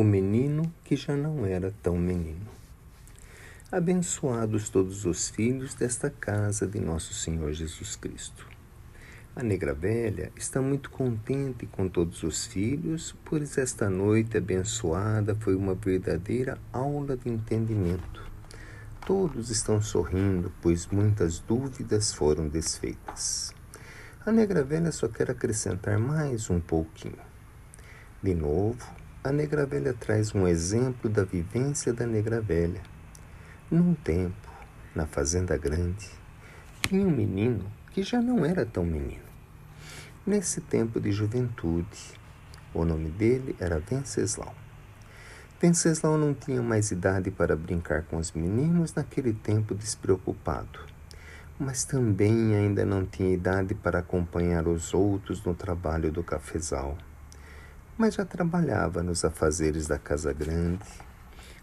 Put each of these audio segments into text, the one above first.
o menino que já não era tão menino. Abençoados todos os filhos desta casa de nosso Senhor Jesus Cristo. A negra velha está muito contente com todos os filhos, pois esta noite abençoada foi uma verdadeira aula de entendimento. Todos estão sorrindo, pois muitas dúvidas foram desfeitas. A negra velha só quer acrescentar mais um pouquinho. De novo, a negra velha traz um exemplo da vivência da negra velha. Num tempo, na fazenda grande, tinha um menino que já não era tão menino. Nesse tempo de juventude, o nome dele era Venceslau. Venceslau não tinha mais idade para brincar com os meninos naquele tempo despreocupado mas também ainda não tinha idade para acompanhar os outros no trabalho do cafezal. Mas já trabalhava nos afazeres da casa grande,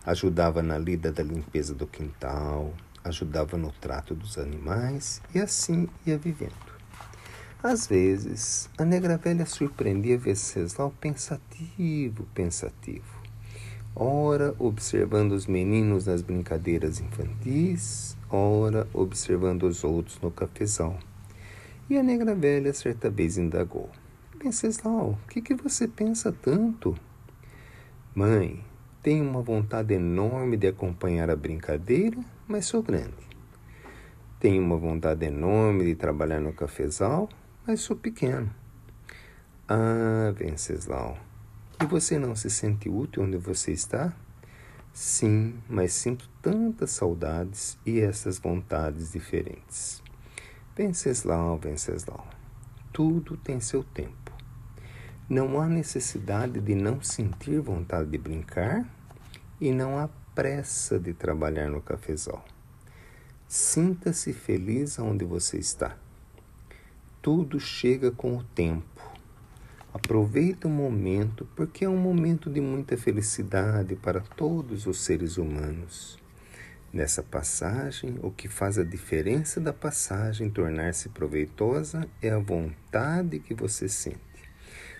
ajudava na lida da limpeza do quintal, ajudava no trato dos animais e assim ia vivendo. Às vezes, a negra velha surpreendia Venceslau pensativo, pensativo. Ora, observando os meninos nas brincadeiras infantis, ora observando os outros no cafezal. E a negra velha certa vez indagou: Venceslau, o que, que você pensa tanto? Mãe, tenho uma vontade enorme de acompanhar a brincadeira, mas sou grande. Tenho uma vontade enorme de trabalhar no cafezal, mas sou pequeno. Ah, Venceslau, e você não se sente útil onde você está? Sim, mas sinto tantas saudades e essas vontades diferentes. Venceslau, Venceslau, tudo tem seu tempo. Não há necessidade de não sentir vontade de brincar e não há pressa de trabalhar no cafezal. Sinta-se feliz onde você está. Tudo chega com o tempo Aproveita o momento, porque é um momento de muita felicidade para todos os seres humanos. Nessa passagem, o que faz a diferença da passagem tornar-se proveitosa é a vontade que você sente.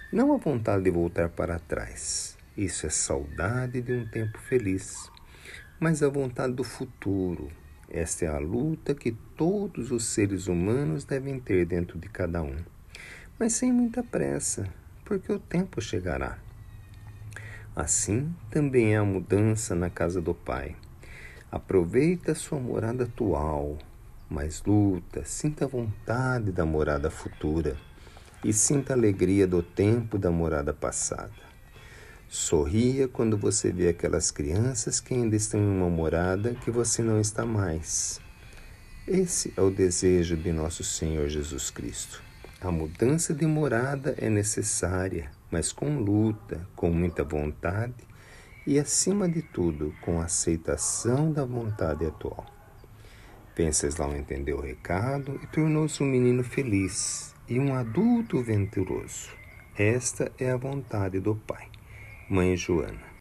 Não a vontade de voltar para trás. Isso é saudade de um tempo feliz. Mas a vontade do futuro. Esta é a luta que todos os seres humanos devem ter dentro de cada um. Mas sem muita pressa, porque o tempo chegará. Assim também é a mudança na casa do Pai. Aproveita a sua morada atual, mas luta, sinta a vontade da morada futura e sinta a alegria do tempo da morada passada. Sorria quando você vê aquelas crianças que ainda estão em uma morada que você não está mais. Esse é o desejo de nosso Senhor Jesus Cristo. A mudança de morada é necessária, mas com luta, com muita vontade e, acima de tudo, com aceitação da vontade atual. Venceslau entendeu o recado e tornou-se um menino feliz e um adulto venturoso. Esta é a vontade do Pai. Mãe Joana.